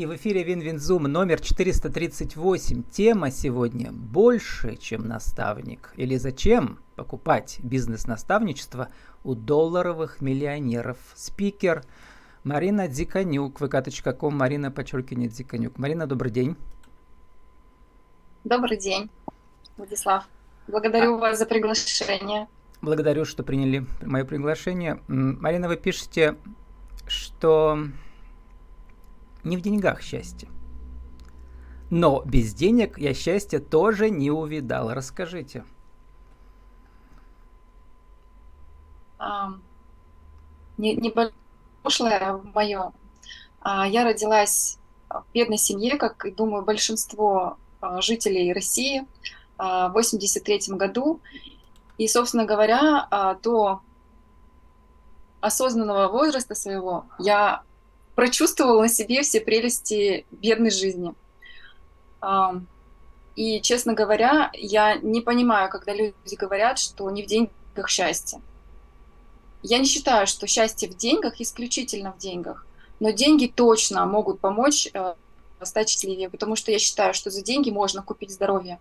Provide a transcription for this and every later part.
И в эфире Win Win Zoom номер 438. Тема сегодня «Больше, чем наставник» или «Зачем покупать бизнес-наставничество у долларовых миллионеров?» Спикер Марина Дзиканюк, vk.com, Марина, подчеркивание, Дзиканюк. Марина, добрый день. Добрый день, Владислав. Благодарю а... вас за приглашение. Благодарю, что приняли мое приглашение. Марина, вы пишете, что не в деньгах счастье. Но без денег я счастья тоже не увидал. Расскажите. А, не, небольшое мое. А, я родилась в бедной семье, как и думаю большинство а, жителей России а, в 83 году. И, собственно говоря, а, до осознанного возраста своего я прочувствовала на себе все прелести бедной жизни. И, честно говоря, я не понимаю, когда люди говорят, что не в деньгах счастье. Я не считаю, что счастье в деньгах исключительно в деньгах, но деньги точно могут помочь э, стать счастливее, потому что я считаю, что за деньги можно купить здоровье,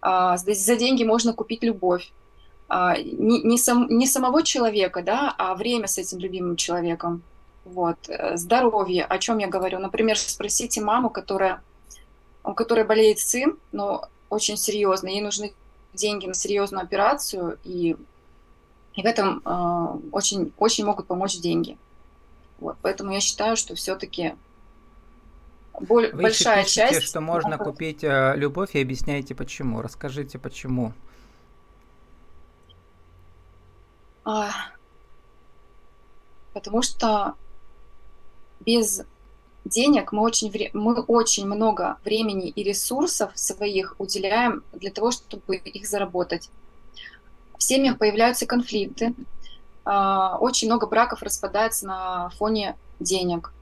а, за деньги можно купить любовь, а, не, не, сам, не самого человека, да, а время с этим любимым человеком. Вот. Э, здоровье, о чем я говорю. Например, спросите маму, которая, у которой болеет сын, но очень серьезно, ей нужны деньги на серьезную операцию, и, и в этом э, очень, очень могут помочь деньги. Вот. Поэтому я считаю, что все-таки Вы большая пишете, часть... что можно купить э, любовь и объясняете почему. Расскажите, почему. А, потому что без денег мы очень, мы очень много времени и ресурсов своих уделяем для того, чтобы их заработать. В семьях появляются конфликты, а, очень много браков распадается на фоне денег.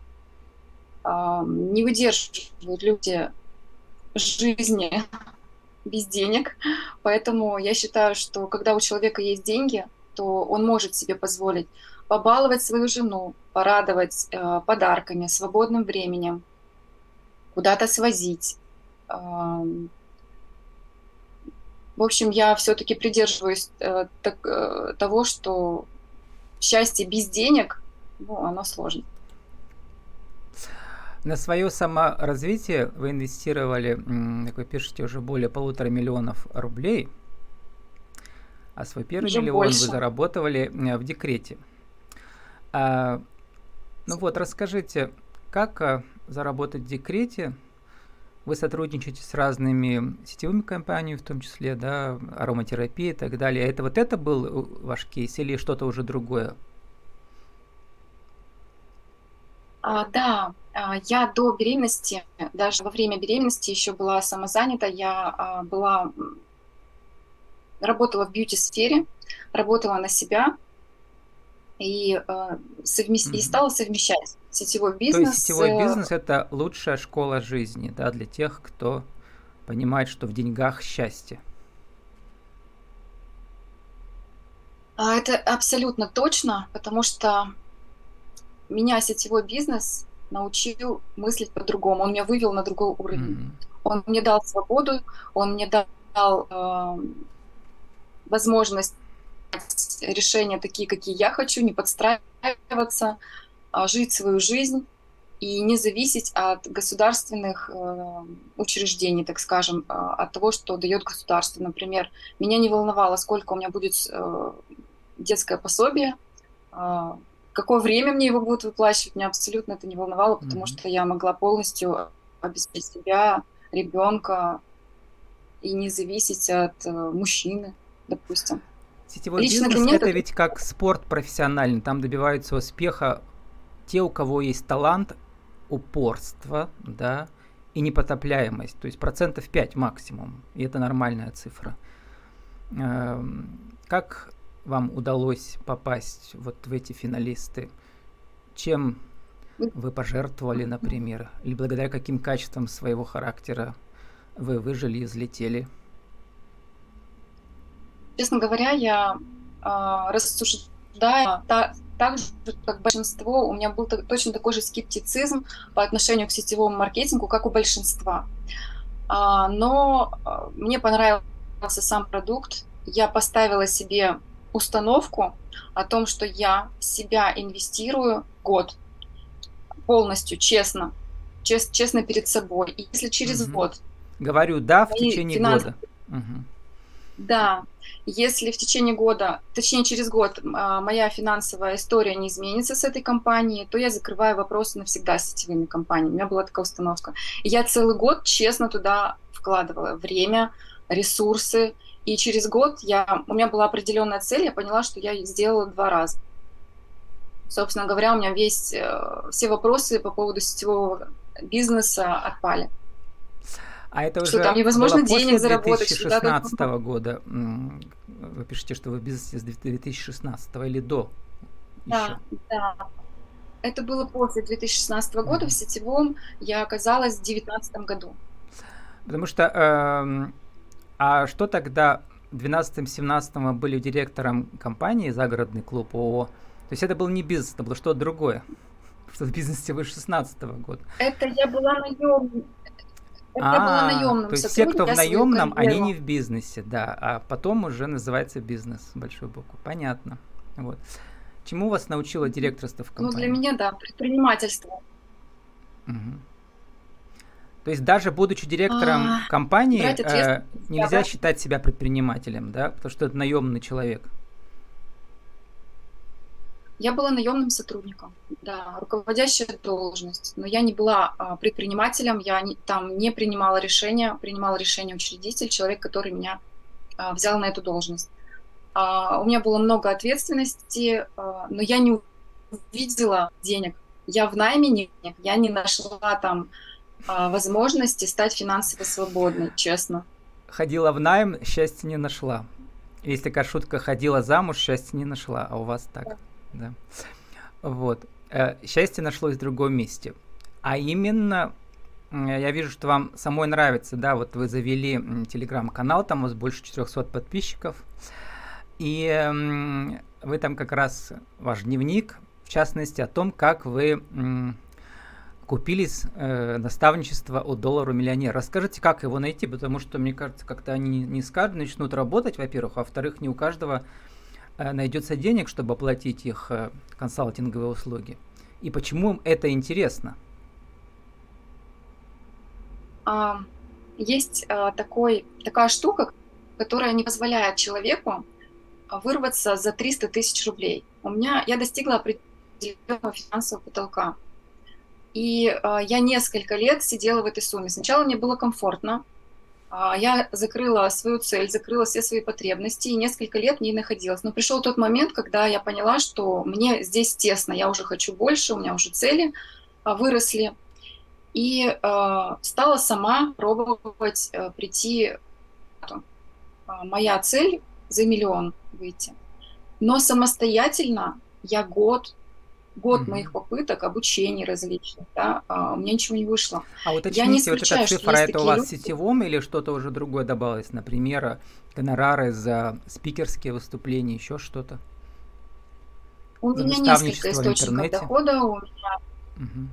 А, не выдерживают люди жизни без денег, поэтому я считаю, что когда у человека есть деньги, то он может себе позволить побаловать свою жену, порадовать э, подарками, свободным временем, куда-то свозить. Э, в общем, я все-таки придерживаюсь э, так, э, того, что счастье без денег, ну, оно сложно. На свое саморазвитие вы инвестировали, как вы пишете, уже более полутора миллионов рублей, а свой первый уже миллион больше. вы заработали э, в декрете. А, ну вот, расскажите, как а, заработать в декрете? Вы сотрудничаете с разными сетевыми компаниями, в том числе, да, ароматерапия и так далее. Это вот это был э, ваш кейс или что-то уже другое? А, да, а, я до беременности, даже во время беременности еще была самозанята. Я а, была работала в бьюти-сфере, работала на себя, и, э, совмест... mm-hmm. и стала совмещать сетевой бизнес. То есть сетевой бизнес это лучшая школа жизни, да, для тех, кто понимает, что в деньгах счастье. А это абсолютно точно, потому что меня сетевой бизнес научил мыслить по-другому. Он меня вывел на другой уровень. Mm-hmm. Он мне дал свободу, он мне дал э, возможность решения такие, какие я хочу, не подстраиваться, а жить свою жизнь и не зависеть от государственных э, учреждений, так скажем, а, от того, что дает государство. Например, меня не волновало, сколько у меня будет э, детское пособие, э, какое время мне его будут выплачивать, меня абсолютно это не волновало, потому mm-hmm. что я могла полностью обеспечить себя, ребенка и не зависеть от э, мужчины, допустим. Сетевой Лично бизнес это ведь как спорт профессиональный, там добиваются успеха те, у кого есть талант, упорство, да, и непотопляемость, то есть процентов 5 максимум, и это нормальная цифра. Эм, как вам удалось попасть вот в эти финалисты? Чем вы пожертвовали, например, или благодаря каким качествам своего характера вы выжили и взлетели? Честно говоря, я э, рассуждаю та, так же, как большинство, у меня был точно такой же скептицизм по отношению к сетевому маркетингу, как у большинства. А, но а, мне понравился сам продукт. Я поставила себе установку о том, что я себя инвестирую год полностью, честно, чест, честно перед собой. И если через угу. год... Говорю, да, в течение финанс... года. Угу. Да, если в течение года, точнее через год, а, моя финансовая история не изменится с этой компанией, то я закрываю вопросы навсегда с сетевыми компаниями. У меня была такая установка. Я целый год честно туда вкладывала время, ресурсы. И через год я, у меня была определенная цель, я поняла, что я сделала два раза. Собственно говоря, у меня весь, э, все вопросы по поводу сетевого бизнеса отпали. А это уже что там невозможно было денег после заработать. 2016 -го года. Вы пишете, что вы в бизнесе с 2016 или до? Да, еще? да. Это было после 2016 -го года. Mm-hmm. В сетевом я оказалась в 2019 году. Потому что, э, а что тогда в 2012-2017 были директором компании «Загородный клуб ООО»? То есть это был не бизнес, это было что-то другое. Что в бизнесе вы 16 -го года. Это я была наемным это а, было наемным то есть все, кто в наемном, они не в бизнесе, да, а потом уже называется бизнес, большой букву. Понятно. Вот. Чему вас научило директорство в компании? Ну, для меня, да, предпринимательство. Угу. То есть даже будучи директором а, компании, э, нельзя да. считать себя предпринимателем, да, потому что это наемный человек. Я была наемным сотрудником, да, руководящая должность, но я не была а, предпринимателем, я не, там не принимала решения, принимал решение учредитель, человек, который меня а, взял на эту должность. А, у меня было много ответственности, но я не увидела денег. Я в найме нет, я не нашла там возможности стать финансово свободной, честно. Ходила в найм, счастья не нашла. Есть такая шутка, ходила замуж, счастья не нашла, а у вас так. Да да. Вот. Э, счастье нашлось в другом месте. А именно, я вижу, что вам самой нравится, да, вот вы завели телеграм-канал, там у вас больше 400 подписчиков, и вы там как раз, ваш дневник, в частности, о том, как вы купили э, наставничество от доллару миллионера. Расскажите, как его найти, потому что, мне кажется, как-то они не скажут, начнут работать, во-первых, а во-вторых, не у каждого найдется денег, чтобы оплатить их э, консалтинговые услуги? И почему им это интересно? Есть э, такой, такая штука, которая не позволяет человеку вырваться за 300 тысяч рублей. У меня я достигла определенного финансового потолка. И я несколько лет сидела в этой сумме. Сначала мне было комфортно, а, я закрыла свою цель, закрыла все свои потребности и несколько лет в ней находилась. Но пришел тот момент, когда я поняла, что мне здесь тесно, я уже хочу больше, у меня уже цели а, выросли. И э, стала сама пробовать э, прийти. Моя цель за миллион выйти. Но самостоятельно я год год mm-hmm. моих попыток, обучений различных, да, а, у меня ничего не вышло. А вот Я не вот эта цифра, это у вас люди... сетевом или что-то уже другое добавилось? Например, гонорары за спикерские выступления, еще что-то? У за меня несколько источников дохода, у меня, угу.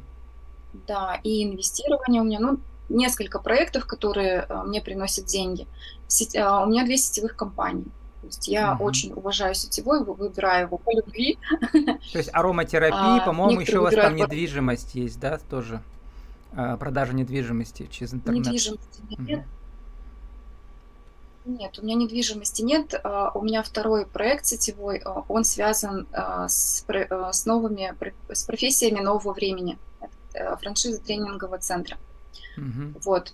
да, и инвестирование у меня, ну, несколько проектов, которые а, мне приносят деньги. Сеть, а, у меня две сетевых компании. То есть я угу. очень уважаю сетевой, выбираю его по любви. То есть ароматерапия, а, по-моему, еще у вас там недвижимость есть, да, тоже? А, продажа недвижимости через интернет. Недвижимости нет. Нет, у меня недвижимости нет. А, у меня второй проект сетевой, он связан с, с новыми, с профессиями нового времени. Э, франшиза тренингового центра. Угу. Вот.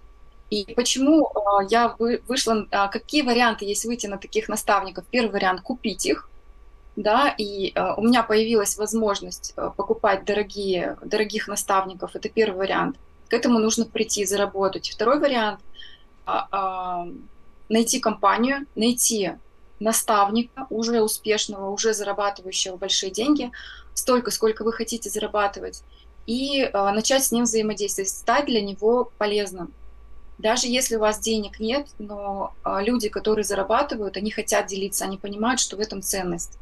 И почему а, я вышла, а, какие варианты есть выйти на таких наставников? Первый вариант – купить их, да, и а, у меня появилась возможность покупать дорогие, дорогих наставников, это первый вариант. К этому нужно прийти, заработать. Второй вариант – найти компанию, найти наставника, уже успешного, уже зарабатывающего большие деньги, столько, сколько вы хотите зарабатывать, и начать с ним взаимодействовать, стать для него полезным. Даже если у вас денег нет, но а, люди, которые зарабатывают, они хотят делиться, они понимают, что в этом ценность.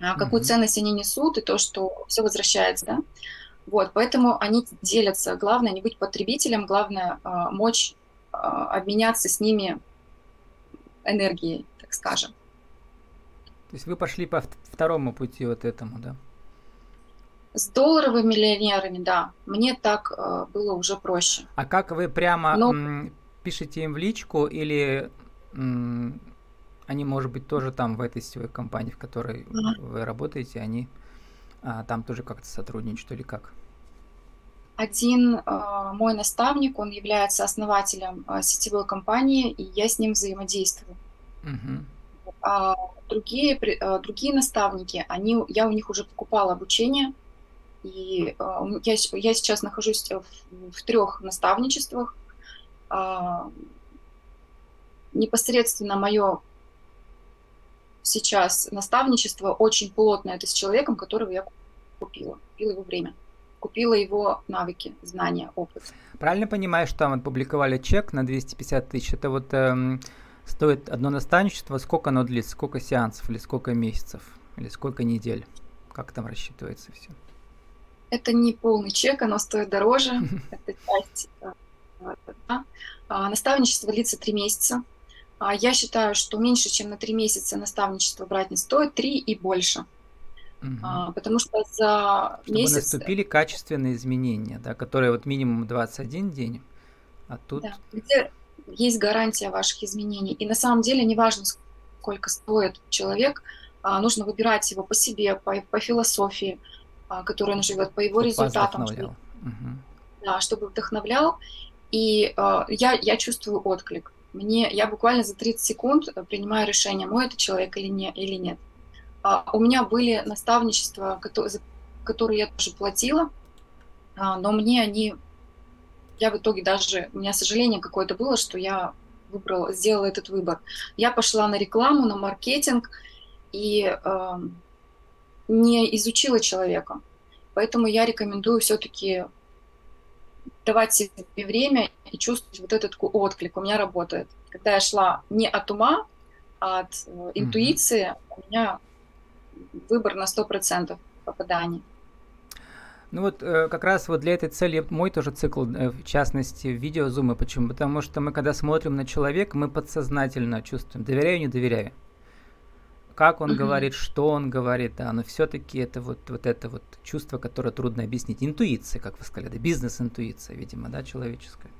а, какую mm-hmm. ценность они несут, и то, что все возвращается, да. Вот, поэтому они делятся. Главное не быть потребителем, главное а, мочь а, обменяться с ними энергией, так скажем. То есть вы пошли по второму пути вот этому, да? С долларовыми миллионерами, да. Мне так э, было уже проще. А как вы прямо Но... м, пишете им в личку или м, они, может быть, тоже там в этой сетевой компании, в которой mm-hmm. вы работаете, они а, там тоже как-то сотрудничают или как? Один э, мой наставник, он является основателем э, сетевой компании, и я с ним взаимодействую. Mm-hmm. А другие, э, другие наставники, они, я у них уже покупала обучение, и э, я, я сейчас нахожусь в, в трех наставничествах. Э, непосредственно мое сейчас наставничество очень плотное. Это с человеком, которого я купила. Купила его время. Купила его навыки, знания, опыт. Правильно понимаешь, что там опубликовали чек на 250 тысяч? Это вот эм, стоит одно наставничество, сколько оно длится, сколько сеансов, или сколько месяцев, или сколько недель? Как там рассчитывается все? Это не полный чек, оно стоит дороже. Это часть. Э, а, наставничество длится три месяца. А я считаю, что меньше, чем на три месяца наставничество брать не стоит, три и больше. Угу. потому что за Чтобы месяц... наступили качественные изменения, да, которые вот минимум 21 день, а тут... Да, где есть гарантия ваших изменений. И на самом деле неважно, сколько стоит человек, нужно выбирать его по себе, по, по философии, которой он живет, по его чтобы результатам. Чтобы, угу. Да, чтобы вдохновлял. И я, я чувствую отклик мне, я буквально за 30 секунд э, принимаю решение, мой это человек или, не, или нет. А, у меня были наставничества, которые, за которые я тоже платила, а, но мне они, я в итоге даже, у меня сожаление какое-то было, что я выбрала, сделала этот выбор. Я пошла на рекламу, на маркетинг и э, не изучила человека. Поэтому я рекомендую все-таки давать себе время и чувствовать вот этот отклик. У меня работает. Когда я шла не от ума, а от э, интуиции, mm-hmm. у меня выбор на 100% попаданий. Ну вот э, как раз вот для этой цели мой тоже цикл, э, в частности, видеозумы. Почему? Потому что мы, когда смотрим на человека, мы подсознательно чувствуем, доверяю, не доверяю как он говорит, что он говорит, да, но все-таки это вот, вот это вот чувство, которое трудно объяснить. Интуиция, как вы сказали, да, бизнес-интуиция, видимо, да, человеческая.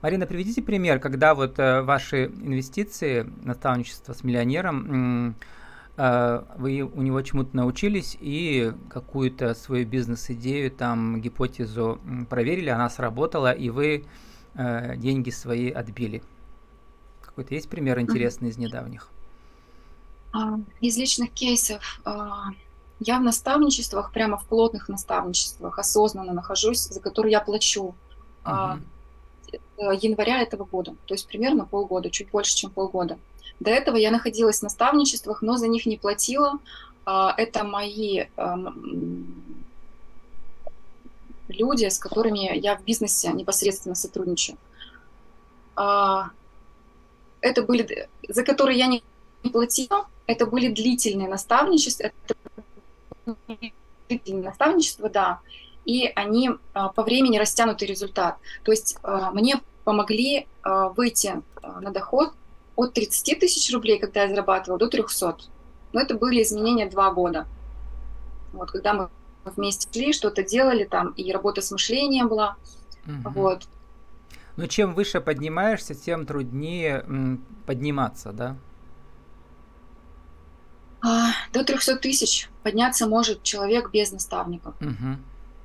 Марина, приведите пример, когда вот э, ваши инвестиции, наставничество с миллионером, э, вы у него чему-то научились и какую-то свою бизнес-идею, там, гипотезу проверили, она сработала, и вы э, деньги свои отбили. Какой-то есть пример интересный из недавних? А, из личных кейсов а, я в наставничествах, прямо в плотных наставничествах осознанно нахожусь, за которые я плачу uh-huh. января этого года, то есть примерно полгода, чуть больше, чем полгода. До этого я находилась в наставничествах, но за них не платила. Это мои люди, с которыми я в бизнесе непосредственно сотрудничаю. Это были, за которые я не платила, это были длительные наставничества, это длительные наставничества, да, и они а, по времени растянутый результат. То есть а, мне помогли а, выйти на доход от 30 тысяч рублей, когда я зарабатывала, до 300. Но это были изменения два года. Вот, когда мы вместе шли, что-то делали там, и работа с мышлением была. Угу. Вот. Но чем выше поднимаешься, тем труднее подниматься, да? А, до 300 тысяч подняться может человек без наставников. Угу.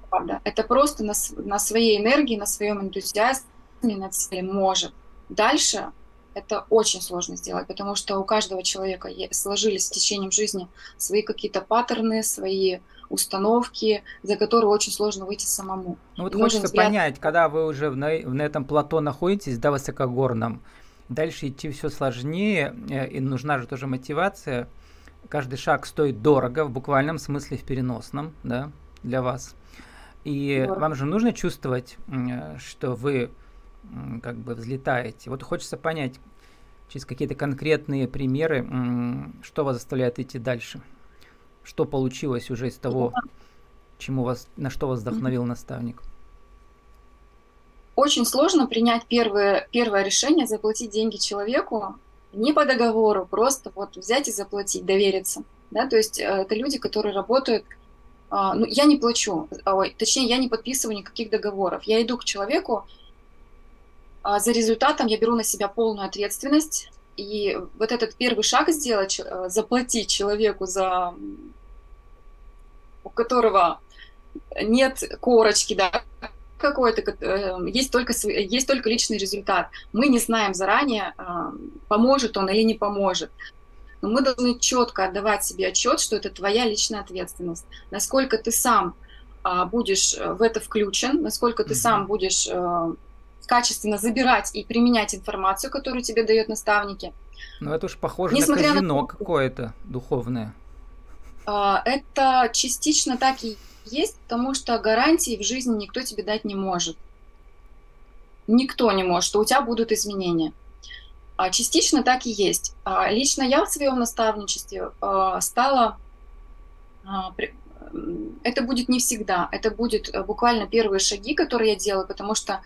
Правда. Это просто на, на своей энергии, на своем энтузиазме, на цели может. Дальше это очень сложно сделать, потому что у каждого человека сложились с течением жизни свои какие-то паттерны, свои установки, за которые очень сложно выйти самому. Ну вот хочется взгляд... понять, когда вы уже на, на этом плато находитесь, да, высокогорном, дальше идти все сложнее, э, и нужна же тоже мотивация – каждый шаг стоит дорого, в буквальном смысле, в переносном, да, для вас. И Дорого. вам же нужно чувствовать, что вы как бы взлетаете. Вот хочется понять через какие-то конкретные примеры, что вас заставляет идти дальше. Что получилось уже из того, чему вас, на что вас вдохновил наставник? Очень сложно принять первое, первое решение заплатить деньги человеку не по договору, просто вот взять и заплатить, довериться. Да? То есть э, это люди, которые работают а, ну, я не плачу, ой, точнее, я не подписываю никаких договоров. Я иду к человеку, а за результатом я беру на себя полную ответственность, и вот этот первый шаг сделать, э, заплатить человеку, за у которого нет корочки, да, какой-то, э, есть только, есть только личный результат. Мы не знаем заранее, а, поможет он или не поможет. Но мы должны четко отдавать себе отчет, что это твоя личная ответственность. Насколько ты сам а, будешь э, в это включен, насколько ты сам будешь качественно забирать и применять информацию, которую тебе дает наставники. Ну, это уж похоже Несмотря на казино на... какое-то духовное. А, это частично так и есть, потому что гарантии в жизни никто тебе дать не может. Никто не может, что у тебя будут изменения. А частично так и есть. А лично я в своем наставничестве стала... Это будет не всегда. Это будет э, буквально первые шаги, которые я делаю, потому что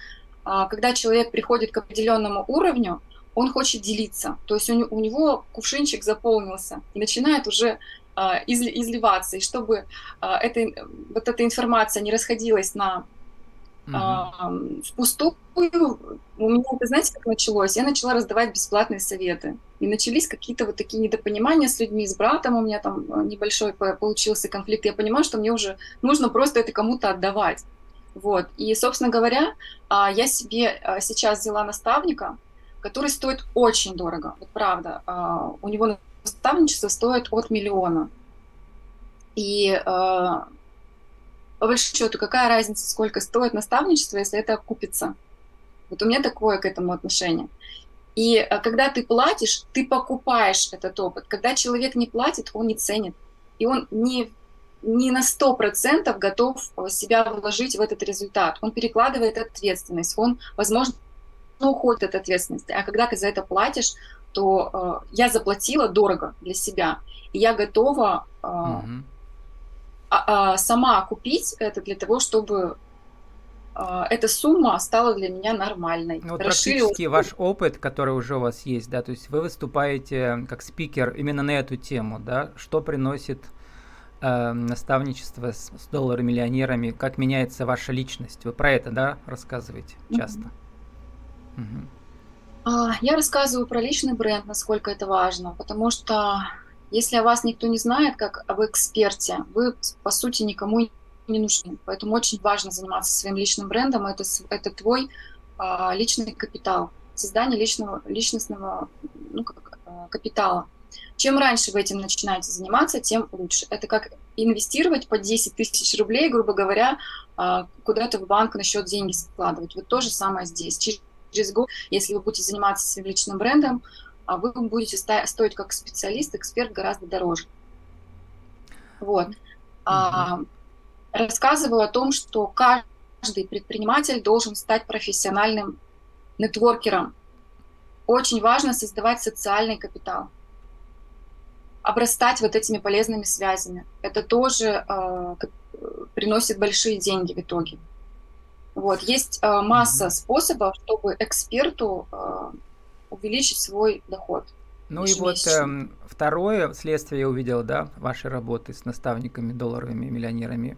а, когда человек приходит к определенному уровню, он хочет делиться. То есть у, него кувшинчик заполнился и начинает уже а, изливаться. И чтобы а, эта, вот эта информация не расходилась на Uh-huh. впустую. У меня это, знаете, как началось? Я начала раздавать бесплатные советы. И начались какие-то вот такие недопонимания с людьми, с братом у меня там небольшой получился конфликт. Я понимаю, что мне уже нужно просто это кому-то отдавать. Вот. И, собственно говоря, я себе сейчас взяла наставника, который стоит очень дорого. Вот правда. У него наставничество стоит от миллиона. И по большому счету, какая разница, сколько стоит наставничество, если это окупится? Вот у меня такое к этому отношение. И когда ты платишь, ты покупаешь этот опыт. Когда человек не платит, он не ценит. И он не не на сто процентов готов э, себя вложить в этот результат. Он перекладывает ответственность, он, возможно, уходит от ответственности. А когда ты за это платишь, то э, я заплатила дорого для себя, и я готова э, mm-hmm. а, а, сама купить это для того, чтобы э, эта сумма стала для меня нормальной. Ну, вот практически ваш опыт, который уже у вас есть, да, то есть вы выступаете как спикер именно на эту тему, да, что приносит э, наставничество с, с долларами-миллионерами, как меняется ваша личность. Вы про это, да, рассказываете часто? Mm-hmm. Я рассказываю про личный бренд, насколько это важно, потому что если о вас никто не знает, как об эксперте, вы, по сути, никому не нужны. Поэтому очень важно заниматься своим личным брендом. Это, это твой а, личный капитал, создание личного, личностного ну, как, а, капитала. Чем раньше вы этим начинаете заниматься, тем лучше. Это как инвестировать по 10 тысяч рублей, грубо говоря, а, куда-то в банк на счет деньги складывать. Вот то же самое здесь. Год, если вы будете заниматься своим личным брендом, а вы будете стоить как специалист, эксперт гораздо дороже. Вот. Mm-hmm. рассказываю о том, что каждый предприниматель должен стать профессиональным нетворкером. Очень важно создавать социальный капитал обрастать вот этими полезными связями. Это тоже э, приносит большие деньги в итоге. Вот. Есть э, масса mm-hmm. способов, чтобы эксперту э, увеличить свой доход. Ну и вот э, второе следствие я увидел, да, вашей работы с наставниками, долларовыми миллионерами.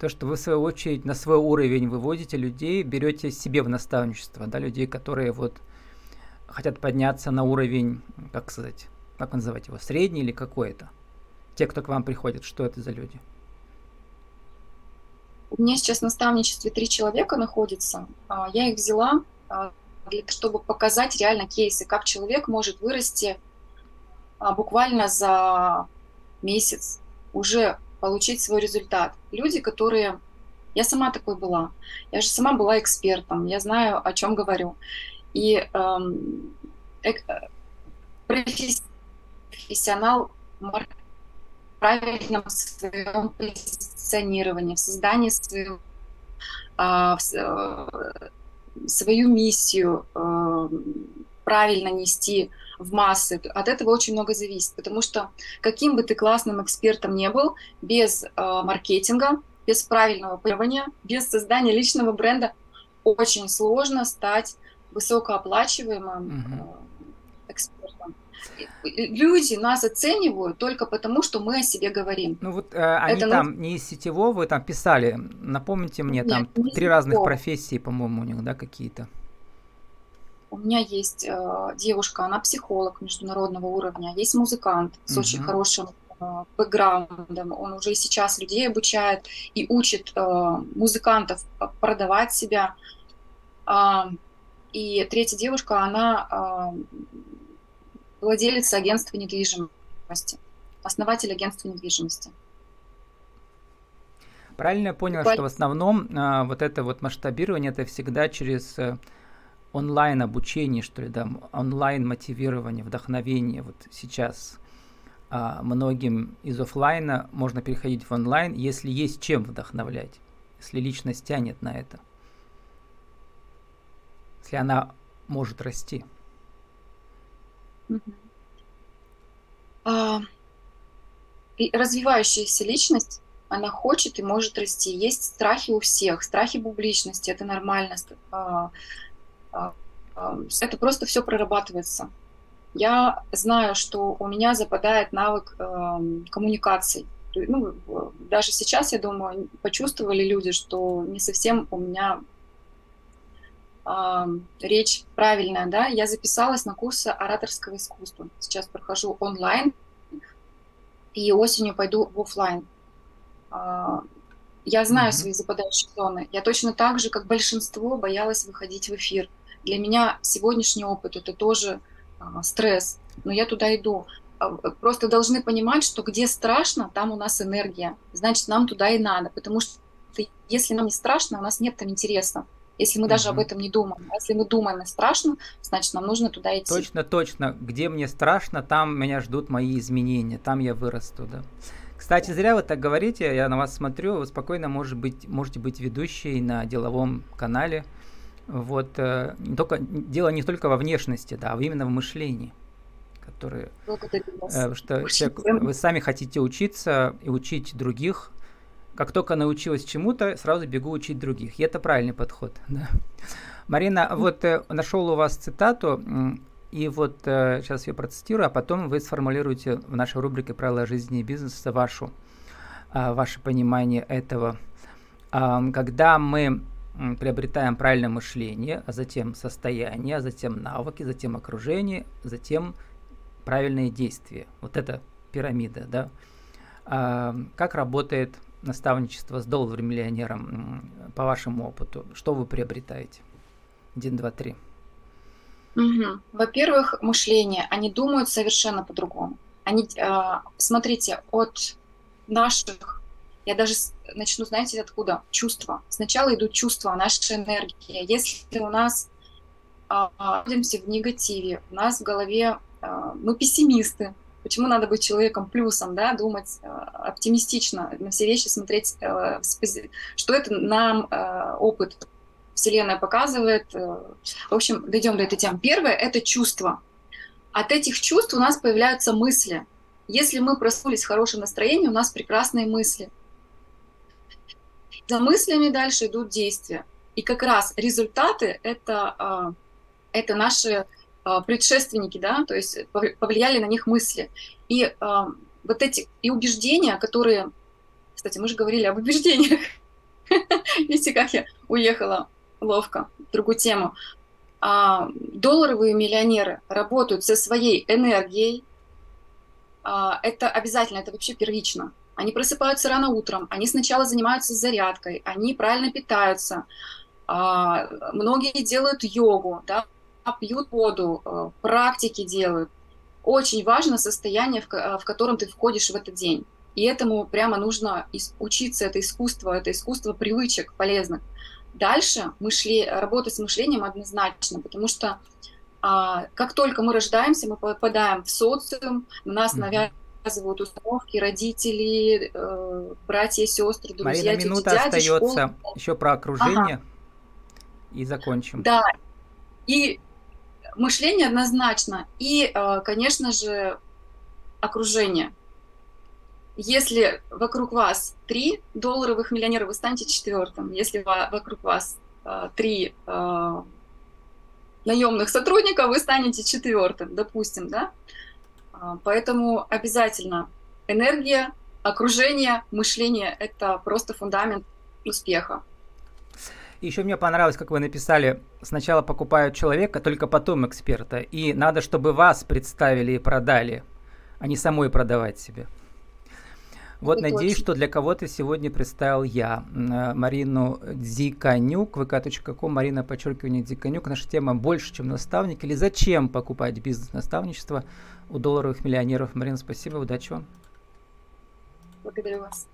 То, что вы, в свою очередь, на свой уровень выводите людей, берете себе в наставничество, да, людей, которые вот хотят подняться на уровень, как сказать, как называть его, средний или какой-то? Те, кто к вам приходит, что это за люди? У меня сейчас в наставничестве три человека находится. А, я их взяла, а, чтобы показать реально кейсы, как человек может вырасти а, буквально за месяц, уже получить свой результат. Люди, которые... Я сама такой была. Я же сама была экспертом, я знаю, о чем говорю. И эм, э, профессионал в правильном своем позиционировании, в создании своего, а, э, свою миссию э, правильно нести в массы. От этого очень много зависит, потому что каким бы ты классным экспертом не был, без э, маркетинга, без правильного планирования, без создания личного бренда очень сложно стать высокооплачиваемым экспертом. Люди нас оценивают только потому, что мы о себе говорим. Ну вот э, они Это там нас... не из сетевого, вы там писали, напомните мне, Нет, там три разных профессии, по-моему, у них, да, какие-то. У меня есть э, девушка, она психолог международного уровня, есть музыкант с uh-huh. очень хорошим э, бэкграундом. Он уже и сейчас людей обучает и учит э, музыкантов продавать себя. Э, и третья девушка, она э, владелец агентства недвижимости, основатель агентства недвижимости. Правильно я понял, Буквально... что в основном а, вот это вот масштабирование это всегда через э, онлайн обучение, что ли, да, онлайн мотивирование, вдохновение. Вот сейчас а, многим из офлайна можно переходить в онлайн, если есть чем вдохновлять, если личность тянет на это, если она может расти. А, развивающаяся личность, она хочет и может расти. Есть страхи у всех, страхи публичности, это нормально. А, а, это просто все прорабатывается. Я знаю, что у меня западает навык коммуникаций. Ну, даже сейчас, я думаю, почувствовали люди, что не совсем у меня речь правильная. Да? Я записалась на курсы ораторского искусства. Сейчас прохожу онлайн, и осенью пойду в офлайн. Э, я знаю mm-hmm. свои западающие зоны. Я точно так же, как большинство, боялась выходить в эфир. Для меня сегодняшний опыт это тоже а, стресс, но я туда иду. А, просто должны понимать, что где страшно, там у нас энергия. Значит, нам туда и надо, потому что если нам не страшно, у нас нет там интереса. Если мы даже угу. об этом не думаем. Если мы думаем и страшно, значит, нам нужно туда идти. Точно, точно. Где мне страшно, там меня ждут мои изменения, там я вырасту, да. Кстати, зря вы так говорите, я на вас смотрю, вы спокойно может быть, можете быть ведущей на деловом канале, вот, э, не только, дело не только во внешности, да, а именно в мышлении, которые, э, что человек, вы сами хотите учиться и учить других, как только научилась чему-то, сразу бегу учить других. И это правильный подход. Да. Марина, вот э, нашел у вас цитату, и вот э, сейчас я процитирую, а потом вы сформулируете в нашей рубрике «Правила жизни и бизнеса» вашу, э, ваше понимание этого. Э, когда мы приобретаем правильное мышление, а затем состояние, а затем навыки, затем окружение, затем правильные действия. Вот это пирамида, да. А, как работает наставничество с долларом-миллионером по вашему опыту? Что вы приобретаете? Один, два, три. Угу. Во-первых, мышление. Они думают совершенно по-другому. Они, э, смотрите, от наших я даже начну, знаете, откуда? Чувства. Сначала идут чувства, наша энергия. Если у нас а, находимся в негативе, у нас в голове а, мы пессимисты, почему надо быть человеком плюсом, да, думать а, оптимистично, на все вещи смотреть, а, что это нам а, опыт Вселенная показывает. В общем, дойдем до этой темы. Первое – это чувство. От этих чувств у нас появляются мысли. Если мы проснулись в хорошем настроении, у нас прекрасные мысли – за мыслями дальше идут действия. И как раз результаты это, это наши предшественники, да, то есть повлияли на них мысли. И а, вот эти и убеждения, которые, кстати, мы же говорили об убеждениях. Видите, как я уехала ловко другую тему. Долларовые миллионеры работают со своей энергией. Это обязательно, это вообще первично. Они просыпаются рано утром, они сначала занимаются зарядкой, они правильно питаются, а, многие делают йогу, да, пьют воду, а, практики делают. Очень важно состояние, в котором ты входишь в этот день. И этому прямо нужно учиться, это искусство, это искусство привычек полезных. Дальше мышле, работа с мышлением однозначно, потому что а, как только мы рождаемся, мы попадаем в социум, нас mm-hmm. навязывают установки родители, э, братья, сестры, друзья, Марина, минута дяди, остается школа. еще про окружение ага. и закончим. Да, и мышление однозначно. И, э, конечно же, окружение. Если вокруг вас три долларовых миллионера, вы станете четвертым. Если вокруг вас э, три э, наемных сотрудников, вы станете четвертым, допустим, да? Поэтому обязательно энергия, окружение, мышление – это просто фундамент успеха. Еще мне понравилось, как вы написали, сначала покупают человека, только потом эксперта. И надо, чтобы вас представили и продали, а не самой продавать себе. Вот, Это надеюсь, точно. что для кого-то сегодня представил я э, Марину Дзиканюк, vk.com, Марина, подчеркивание, Дзиканюк. Наша тема «Больше, чем наставник» или «Зачем покупать бизнес-наставничество у долларовых миллионеров?» Марина, спасибо, удачи вам. Благодарю вас.